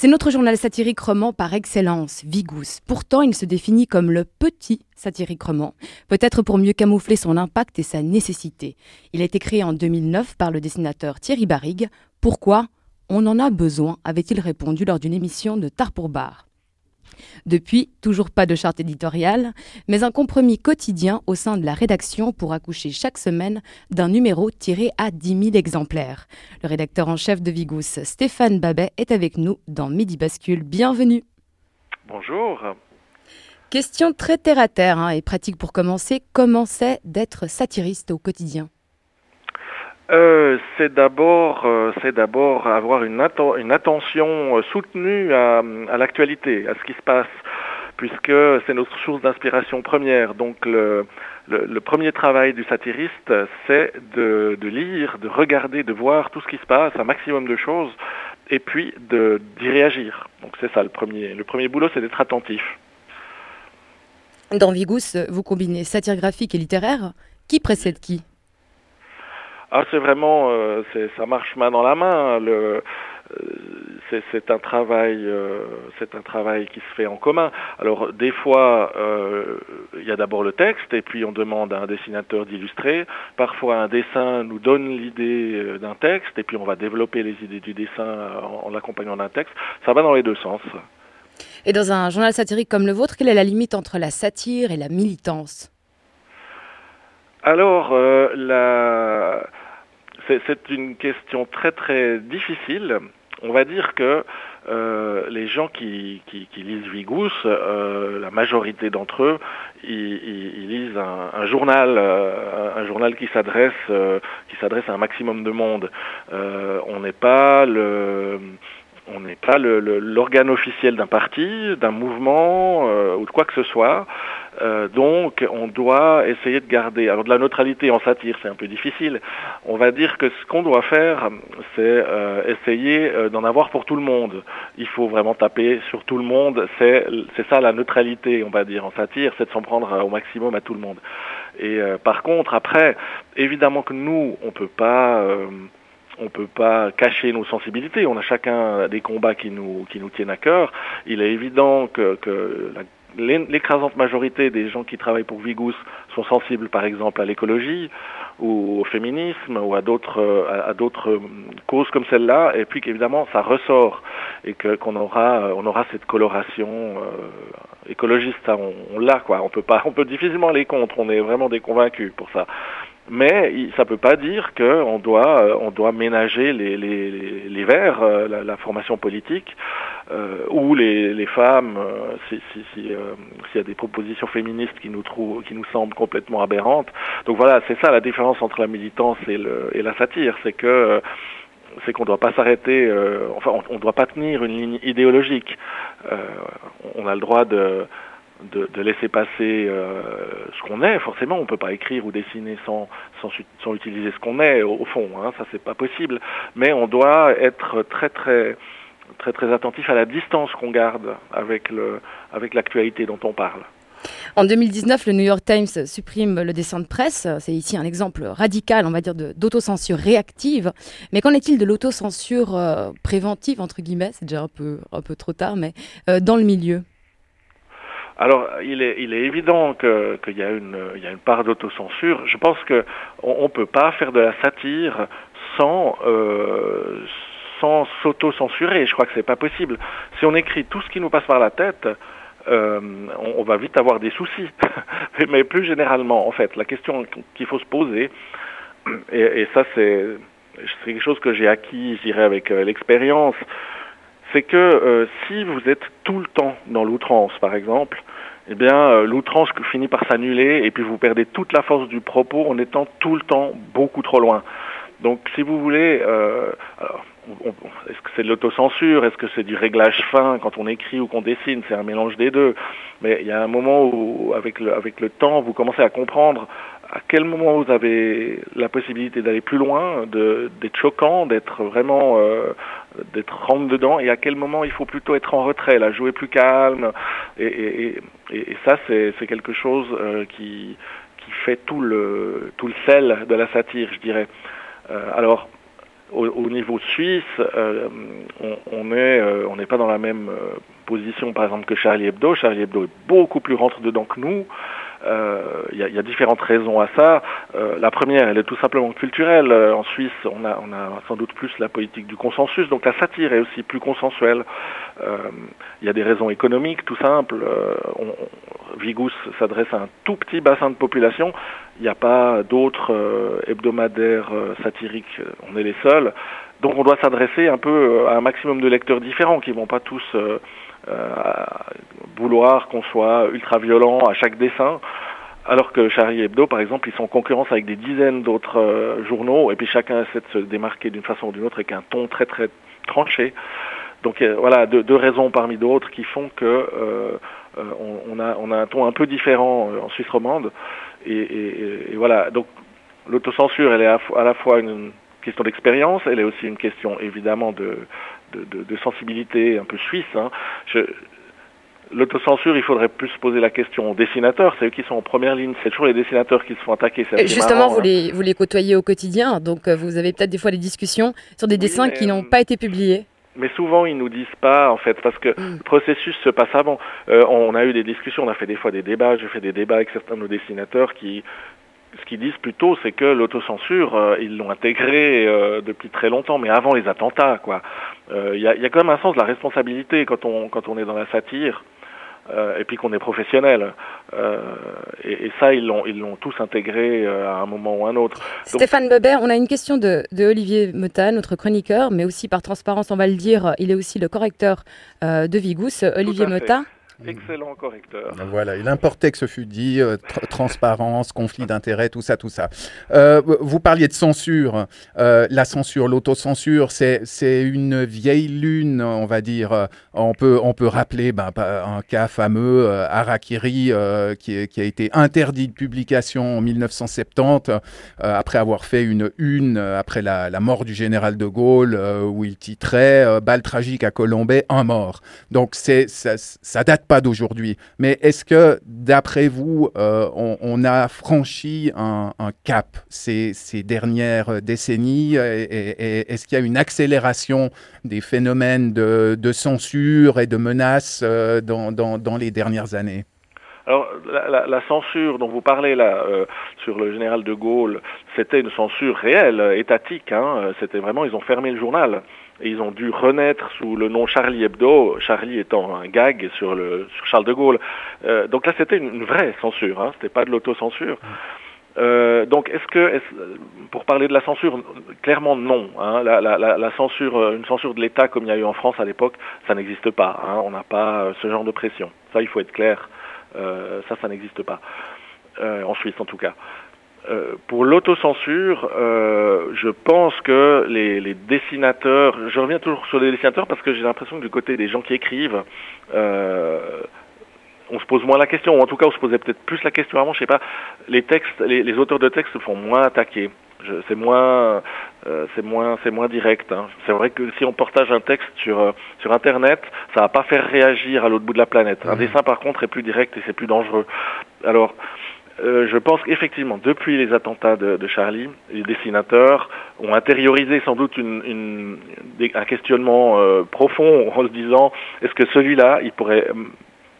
C'est notre journal satirique roman par excellence, Vigous. Pourtant, il se définit comme le petit satirique roman, peut-être pour mieux camoufler son impact et sa nécessité. Il a été créé en 2009 par le dessinateur Thierry Barrigue. Pourquoi? On en a besoin, avait-il répondu lors d'une émission de Tard pour Bar. Depuis, toujours pas de charte éditoriale, mais un compromis quotidien au sein de la rédaction pour accoucher chaque semaine d'un numéro tiré à 10 000 exemplaires. Le rédacteur en chef de Vigous, Stéphane Babet, est avec nous dans Midi Bascule. Bienvenue. Bonjour. Question très terre à terre hein, et pratique pour commencer. Comment c'est d'être satiriste au quotidien? Euh, c'est d'abord, euh, c'est d'abord avoir une, une attention euh, soutenue à, l'actualité, à ce qui se passe, puisque c'est notre source d'inspiration première. Donc le, le, premier travail du satiriste, c'est de, de, lire, de regarder, de voir tout ce qui se passe, un maximum de choses, et puis d'y réagir. Donc c'est ça le premier. Le premier boulot, c'est d'être attentif. Dans Vigous, vous combinez satire graphique et littéraire. Qui précède qui? Ah, c'est vraiment, euh, ça marche main dans la main. Le, euh, c'est un travail, euh, c'est un travail qui se fait en commun. Alors des fois, il y a d'abord le texte et puis on demande à un dessinateur d'illustrer. Parfois, un dessin nous donne l'idée d'un texte et puis on va développer les idées du dessin en, en l'accompagnant d'un texte. Ça va dans les deux sens. Et dans un journal satirique comme le vôtre, quelle est la limite entre la satire et la militance? Alors, euh, la... c'est une question très très difficile. On va dire que euh, les gens qui, lisent Vigous, euh, la majorité d'entre eux, ils, lisent un, journal, un journal qui s'adresse, euh, qui s'adresse à un maximum de monde. on n'est pas l'organe officiel d'un parti, d'un mouvement ou de quoi que ce soit. Euh, donc, on doit essayer de garder. Alors, de la neutralité en satire, c'est un peu difficile. On va dire que ce qu'on doit faire, c'est euh, essayer euh, d'en avoir pour tout le monde. Il faut vraiment taper sur tout le monde. C'est ça la neutralité, on va dire, en satire, c'est de s'en prendre au maximum à tout le monde. Et par contre, après, évidemment que nous, on peut pas on peut pas cacher nos sensibilités. On a chacun des combats qui nous qui nous tiennent à cœur. Il est évident que, que l'écrasante majorité des gens qui travaillent pour Vigous sont sensibles, par exemple, à l'écologie ou au féminisme ou à d'autres à, d'autres euh, causes comme celle-là, et puis qu'évidemment ça ressort et que qu'on aura on aura cette coloration euh, écologiste, on l'a quoi. On peut pas, on peut difficilement aller contre. On est vraiment des convaincus pour ça mais ça ne peut pas dire qu'on doit, euh, on doit ménager les, les, les verts, euh, la, la, formation politique, euh, ou les, les femmes, s'il si, si, y a des propositions féministes qui nous, trouvent, qui nous semblent complètement aberrantes. Donc voilà, c'est ça la différence entre la militance et, le, la satire, c'est que c'est qu'on ne doit pas s'arrêter, enfin on ne doit pas tenir une ligne idéologique. on a le droit de de, laisser passer euh, ce qu'on est. Forcément, on ne peut pas écrire ou dessiner sans, sans, sans utiliser ce qu'on est, au, fond. Hein, ça, c'est pas possible. Mais on doit être très, très, très, très attentif à la distance qu'on garde avec, le, avec l'actualité dont on parle. En 2019, le New York Times supprime le dessin de presse. C'est ici un exemple radical, on va dire, d'autocensure réactive. Mais qu'en est-il de l'autocensure euh, préventive, entre guillemets? C'est déjà un peu, un peu trop tard, mais euh, dans le milieu? Alors, il est, évident qu'il y, a une, part d'autocensure. Je pense qu'on ne peut pas faire de la satire sans, euh, sans s'auto-censurer. Je crois que c'est pas possible. Si on écrit tout ce qui nous passe par la tête, euh, on, va vite avoir des soucis. Mais plus généralement, en fait, la question qu'il faut se poser, et, et ça c'est quelque chose que j'ai acquis, je dirais, avec euh, l'expérience, c'est que euh, si vous êtes tout le temps dans l'outrance, par exemple, eh bien, euh, l'outrance finit par s'annuler et puis vous perdez toute la force du propos en étant tout le temps beaucoup trop loin. Donc, si vous voulez, euh, est-ce que c'est de l'autocensure? Est-ce que c'est du réglage fin quand on écrit ou qu'on dessine? C'est un mélange des deux. Mais il y a un moment où, avec le, avec le temps, vous commencez à comprendre à quel moment vous avez la possibilité d'aller plus loin, d'être choquant, d'être vraiment euh, d'être rentre dedans, et à quel moment il faut plutôt être en retrait, là, jouer plus calme. Et, ça, c'est quelque chose euh, qui, fait tout le tout le sel de la satire, je dirais. alors, au, niveau suisse, on n'est pas dans la même position, par exemple, que Charlie Hebdo. Charlie Hebdo est beaucoup plus rentre dedans que nous. Il euh, y, y, a, différentes raisons à ça. Euh, la première, elle est tout simplement culturelle. Euh, en Suisse, on a, on a sans doute plus la politique du consensus, donc la satire est aussi plus consensuelle. Il y a des raisons économiques, tout simple. On, Vigous s'adresse à un tout petit bassin de population. Il n'y a pas d'autres hebdomadaires satiriques. On est les seuls. Donc on doit s'adresser un peu à un maximum de lecteurs différents qui vont pas tous euh, vouloir qu'on soit ultra violent à chaque dessin. Alors que Charlie Hebdo, par exemple, ils sont en concurrence avec des dizaines d'autres euh, journaux, et puis chacun essaie de se démarquer d'une façon ou d'une autre avec un ton très très tranché. Donc euh, voilà, deux, raisons parmi d'autres qui font que on, a, on a un ton un peu différent en Suisse romande. Et voilà, donc l'autocensure, elle est à, à la fois une question d'expérience, elle est aussi une question évidemment de, de, sensibilité un peu suisse. Hein. L'autocensure, il faudrait plus poser la question aux dessinateurs, c'est eux qui sont en première ligne, c'est toujours les dessinateurs qui se font attaquer. Justement, vous, hein. les, vous les côtoyez au quotidien, donc euh, vous avez peut-être des fois des discussions sur des dessins qui n'ont pas été publiés mais souvent ils nous disent pas en fait parce que le processus se passe avant. Euh, on a eu des discussions, on a fait des fois des débats, j'ai fait des débats avec certains de nos dessinateurs qui ce qu'ils disent plutôt, c'est que l'autocensure, euh, ils l'ont intégré euh, depuis très longtemps, mais avant les attentats, quoi. Euh, il y, a, y, a, quand même un sens de la responsabilité quand on quand on est dans la satire. et puis qu'on est professionnel. Et, et, ça, ils l'ont, ils l'ont tous intégré à un moment ou un autre. Stéphane Bebert, on a une question de, de Olivier Meta, notre chroniqueur, mais aussi par transparence, on va le dire, il est aussi le correcteur de Vigous. Olivier Meta. Excellent correcteur. Voilà, il importait que ce fût dit, euh, transparence, conflit d'intérêts, tout ça, tout ça. Euh, vous parliez de censure. Euh, la censure, l'autocensure, c'est, une vieille lune, on va dire. On peut, on peut rappeler ben, un cas fameux, Harakiri, qui, qui, a été interdit de publication en 1970, après avoir fait une une après la, la, mort du général de Gaulle, où il titrait Balle tragique à Colombay, un mort. Donc ça, ça date pas d'aujourd'hui. Mais est-ce que, d'après vous, euh, on, a franchi un, cap ces, dernières décennies et, Est-ce qu'il y a une accélération des phénomènes de, censure et de menaces euh, dans, les dernières années? Alors, la, censure dont vous parlez là euh, sur le général de Gaulle, c'était une censure réelle, étatique. Hein. C'était vraiment, ils ont fermé le journal ils ont dû renaître sous le nom Charlie Hebdo, Charlie étant un gag sur, le, sur Charles de Gaulle. Euh, donc là, c'était une, vraie censure, hein, c'était pas de l'autocensure. Euh, donc, est-ce que, pour parler de la censure, clairement non. Hein, la, censure, euh, une censure de l'État comme il y a eu en France à l'époque, ça n'existe pas. Hein, on n'a pas ce genre de pression. Ça, il faut être clair. Ça, ça n'existe pas. En Suisse, en tout cas. Euh, pour l'autocensure, euh, je pense que les, les, dessinateurs, je reviens toujours sur les dessinateurs parce que j'ai l'impression que du côté des gens qui écrivent, euh, on se pose moins la question, ou en tout cas on se posait peut-être plus la question avant, je sais pas, les textes, les, les auteurs de textes se font moins attaquer. C'est moins, euh, c'est moins, c'est moins direct. Hein. C'est vrai que si on partage un texte sur euh, sur Internet, ça va pas faire réagir à l'autre bout de la planète. Un mmh. dessin par contre est plus direct et c'est plus dangereux. Alors euh, je pense qu'effectivement, depuis les attentats de, Charlie, les dessinateurs ont intériorisé sans doute une, un questionnement euh, profond en se disant est-ce que celui-là, il pourrait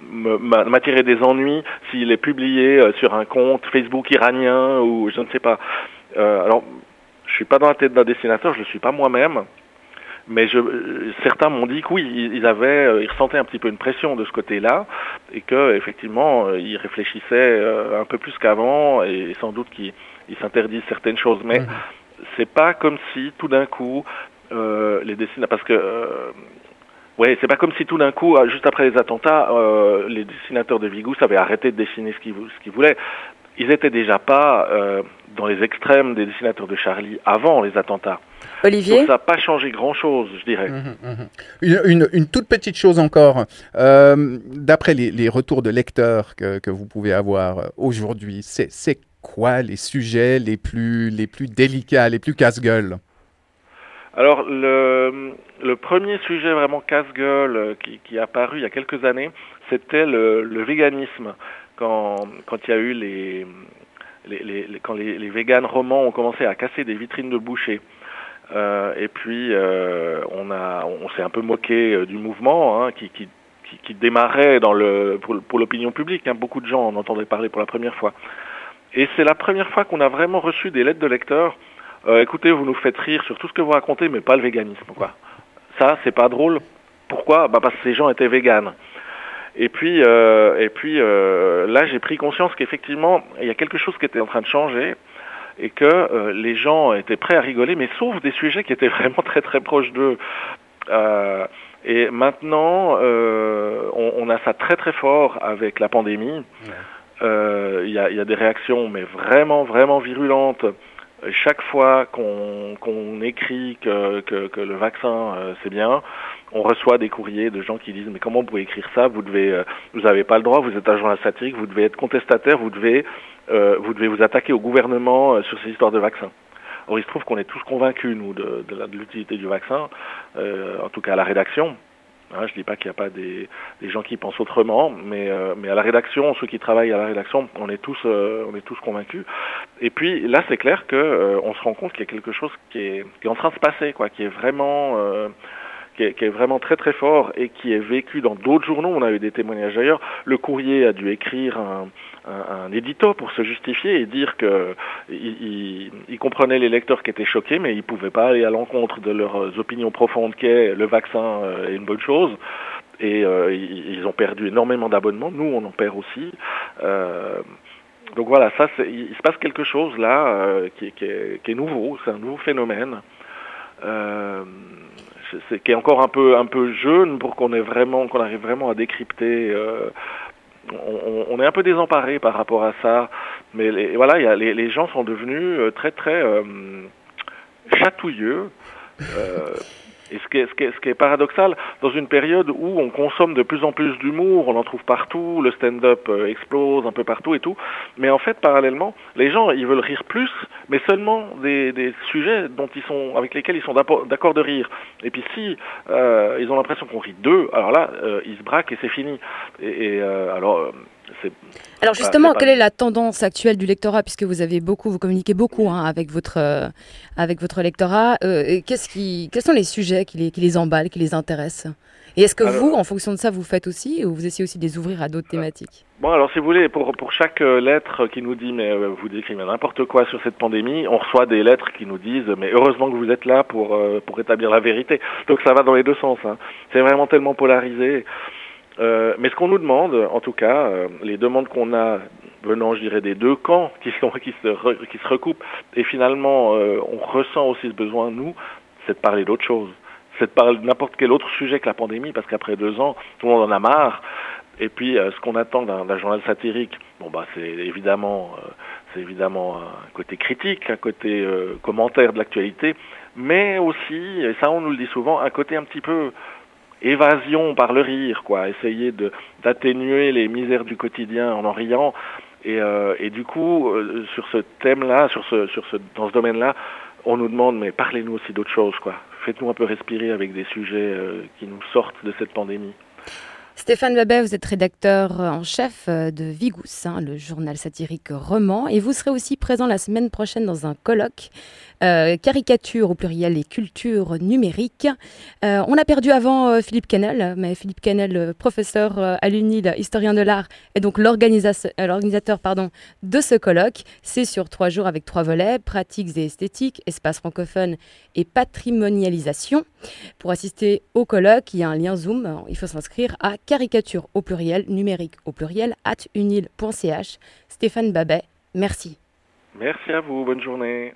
m'attirer des ennuis s'il est publié euh, sur un compte Facebook iranien ou je ne sais pas. alors, je suis pas dans la tête d'un dessinateur, je ne le suis pas moi-même. Mais je, certains m'ont dit que oui, ils avaient, euh, ils ressentaient un petit peu une pression de ce côté-là, et que effectivement, euh, ils réfléchissaient euh, un peu plus qu'avant, et sans doute qu'ils s'interdisent certaines choses. Mais mmh. c'est pas comme si tout d'un coup euh, les dessinateurs, parce que euh, c'est pas comme si tout d'un coup, juste après les attentats, euh, les dessinateurs de Vigous avaient arrêté de dessiner ce qu'ils voulaient. Ils étaient déjà pas dans les extrêmes des dessinateurs de Charlie avant les attentats. Olivier ça n'a pas changé grand-chose, je dirais. Mmh, mmh. Une, une, toute petite chose encore. Euh, d'après les, les, retours de lecteurs que, que vous pouvez avoir aujourd'hui, c'est quoi les sujets les plus, les plus délicats, les plus casse-gueule alors le, le, premier sujet vraiment casse-gueule qui, qui, est apparu il y a quelques années, c'était le, le, véganisme. Quand, quand il y a eu les, quand les, les véganes romans ont commencé à casser des vitrines de boucher. Et puis on a, on s'est un peu moqué du mouvement hein, qui, qui, qui, démarrait dans le, pour, l'opinion publique. Hein. Beaucoup de gens en entendaient parler pour la première fois. Et c'est la première fois qu'on a vraiment reçu des lettres de lecteurs. écoutez, vous nous faites rire sur tout ce que vous racontez, mais pas le véganisme, quoi. Ça, c'est pas drôle. Pourquoi? Bah Parce que ces gens étaient véganes. Et puis, euh, et puis euh, là, j'ai pris conscience qu'effectivement, il y a quelque chose qui était en train de changer et que euh, les gens étaient prêts à rigoler, mais sauf des sujets qui étaient vraiment très très proches d'eux. et maintenant, on, on, a ça très très fort avec la pandémie. Il y, a, y, a, des réactions, mais vraiment vraiment virulentes chaque fois qu'on écrit que, le vaccin euh, c'est bien, on reçoit des courriers de gens qui disent mais comment vous pouvez écrire ça? Vous devez, euh, vous n'avez pas le droit, vous êtes journal satirique, vous devez être contestataire, vous devez, euh, vous attaquer au gouvernement sur ces histoires de vaccins. Or il se trouve qu'on est tous convaincus nous de, de l'utilité du vaccin, en tout cas à la rédaction. Hein, je ne dis pas qu'il n'y a pas des, gens qui pensent autrement, mais, euh, mais à la rédaction, ceux qui travaillent à la rédaction, on est tous, euh, convaincus. Et puis là, c'est clair que euh, se rend compte qu'il y a quelque chose qui est, qui est, en train de se passer, quoi, qui est vraiment qui est, vraiment très très fort et qui est vécu dans d'autres journaux. On a eu des témoignages d'ailleurs. Le courrier a dû écrire un, un, édito pour se justifier et dire que il, comprenait les lecteurs qui étaient choqués, mais il pouvait pas aller à l'encontre de leurs opinions profondes qu'est le vaccin euh, est une bonne chose. Et euh, ils ont perdu énormément d'abonnements. Nous, on en perd aussi. Euh, donc voilà, ça, il se passe quelque chose là qui, est, nouveau. C'est un nouveau phénomène. Qui est encore un peu un peu jeune pour qu'on ait vraiment qu'on arrive vraiment à décrypter. Euh, on, on, est un peu désemparé par rapport à ça, mais les, voilà, y a, les, les, gens sont devenus euh, très très euh, chatouilleux. Et ce qui, est, paradoxal, dans une période où on consomme de plus en plus d'humour, on en trouve partout, le stand-up euh, explose un peu partout et tout, mais en fait, parallèlement, les gens, ils veulent rire plus, mais seulement des, sujets dont ils sont, avec lesquels ils sont d'accord de rire. Et puis si euh, ils ont l'impression qu'on rit d'eux, alors là, euh, ils se braquent et c'est fini. Et, alors alors justement, quelle est la tendance actuelle du lectorat, puisque vous avez beaucoup, vous communiquez beaucoup hein, avec votre euh, avec votre lectorat. Euh, qu'est-ce qui, quels sont les sujets qui les, qui les emballent, qui les intéressent? Et est-ce que vous, en fonction de ça, vous faites aussi, ou vous essayez aussi de les ouvrir à d'autres thématiques? Bon, alors si vous voulez, pour, pour chaque euh, lettre qui nous dit mais vous décrivez n'importe quoi sur cette pandémie, on reçoit des lettres qui nous disent mais heureusement que vous êtes là pour pour établir la vérité. Donc ça va dans les deux sens. Hein. C'est vraiment tellement polarisé. Euh, mais ce qu'on nous demande, en tout cas, euh, les demandes qu'on a venant, je dirais, des deux camps qui, sont, qui, se, re, qui se recoupent, et finalement, euh, on ressent aussi ce besoin, nous, c'est de parler d'autre chose. C'est de parler de n'importe quel autre sujet que la pandémie, parce qu'après deux ans, tout le monde en a marre. Et puis, ce qu'on attend d'un journal satirique, bon, bah, c'est évidemment, c'est évidemment un côté critique, un côté commentaire de l'actualité, mais aussi, et ça on nous le dit souvent, un côté un petit peu évasion par le rire, quoi, essayer d'atténuer les misères du quotidien en en riant. Et, euh, et du coup, euh, sur ce thème-là, sur ce, sur ce, dans ce domaine-là, on nous demande, mais parlez-nous aussi d'autres choses, quoi. Faites-nous un peu respirer avec des sujets euh, qui nous sortent de cette pandémie. Stéphane Babet, vous êtes rédacteur en chef de Vigous, hein, le journal satirique roman, et vous serez aussi présent la semaine prochaine dans un colloque euh, caricature au pluriel et culture numérique. Euh, on a perdu avant euh, Philippe Canel, mais Philippe Canel, professeur à l'UNIL, historien de l'art, est donc l'organisateur pardon, de ce colloque. C'est sur trois jours avec trois volets, pratiques et esthétiques, espace francophone et patrimonialisation. Pour assister au colloque, il y a un lien Zoom, il faut s'inscrire à caricature au pluriel, numérique au pluriel, at unil.ch. Stéphane Babet, merci. Merci à vous, bonne journée.